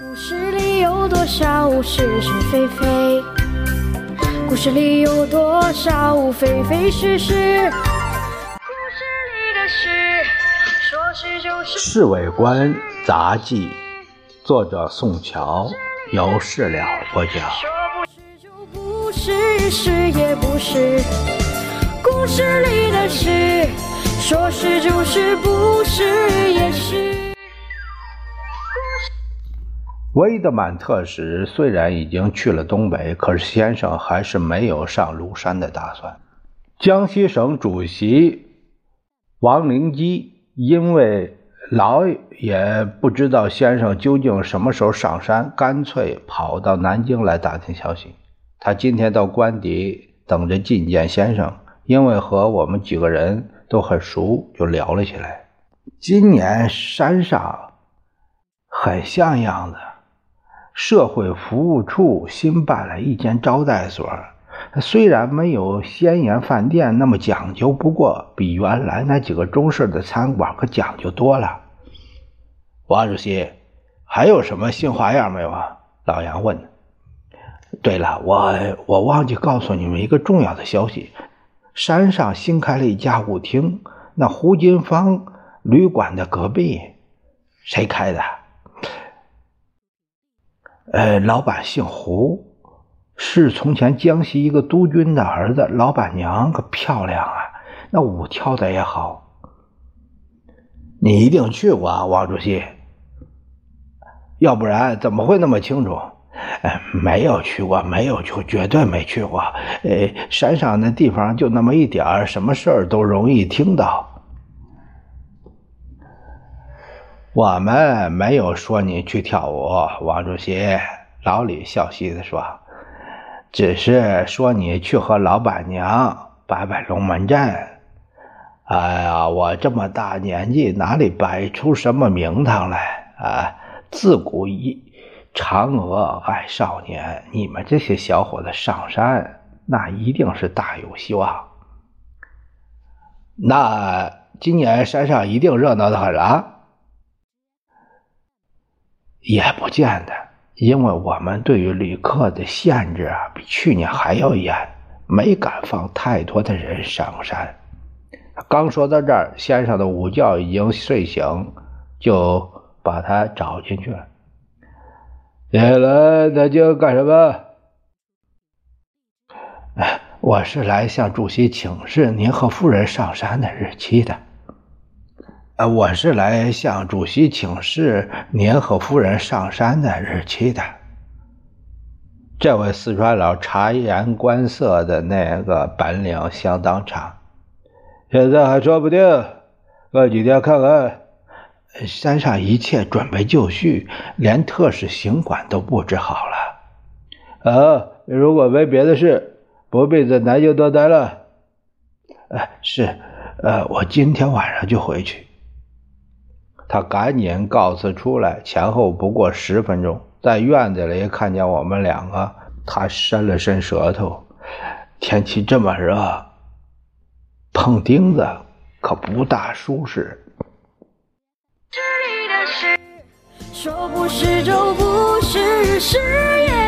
故事里有多少是是非非？故事里有多少非非是是？故事里的事，说是就《是。侍卫官杂记》，作者宋乔，有事了不讲。说不是就不是，是也不是。故事里的事，说是就是，不是也是。威德满特使虽然已经去了东北，可是先生还是没有上庐山的打算。江西省主席王灵基因为老也不知道先生究竟什么时候上山，干脆跑到南京来打听消息。他今天到官邸等着觐见先生，因为和我们几个人都很熟，就聊了起来。今年山上很像样子。社会服务处新办了一间招待所，虽然没有仙岩饭店那么讲究，不过比原来那几个中式的餐馆可讲究多了。王主席，还有什么新花样没有啊？老杨问。对了，我我忘记告诉你们一个重要的消息：山上新开了一家舞厅，那胡金芳旅馆的隔壁，谁开的？呃，老板姓胡，是从前江西一个督军的儿子。老板娘可漂亮啊，那舞跳的也好。你一定去过啊，王主席，要不然怎么会那么清楚？呃，没有去过，没有去，绝对没去过。呃，山上那地方就那么一点，什么事儿都容易听到。我们没有说你去跳舞，王主席。老李笑嘻的说：“只是说你去和老板娘摆摆龙门阵。哎呀，我这么大年纪，哪里摆出什么名堂来啊？自古一嫦娥爱少年，你们这些小伙子上山，那一定是大有希望。那今年山上一定热闹的很啊。”也不见得，因为我们对于旅客的限制啊，比去年还要严，没敢放太多的人上山。刚说到这儿，先生的午觉已经睡醒，就把他找进去了。你来南京干什么？我是来向主席请示您和夫人上山的日期的。我是来向主席请示您和夫人上山的日期的。这位四川佬察言观色的那个本领相当长，现在还说不定，过几天看看。山上一切准备就绪，连特使行馆都布置好了。啊，如果没别的事，不必在南京多待了。呃，是，呃，我今天晚上就回去。他赶紧告辞出来，前后不过十分钟，在院子里看见我们两个，他伸了伸舌头。天气这么热，碰钉子可不大舒适。这里的事，说不是就不是，是也。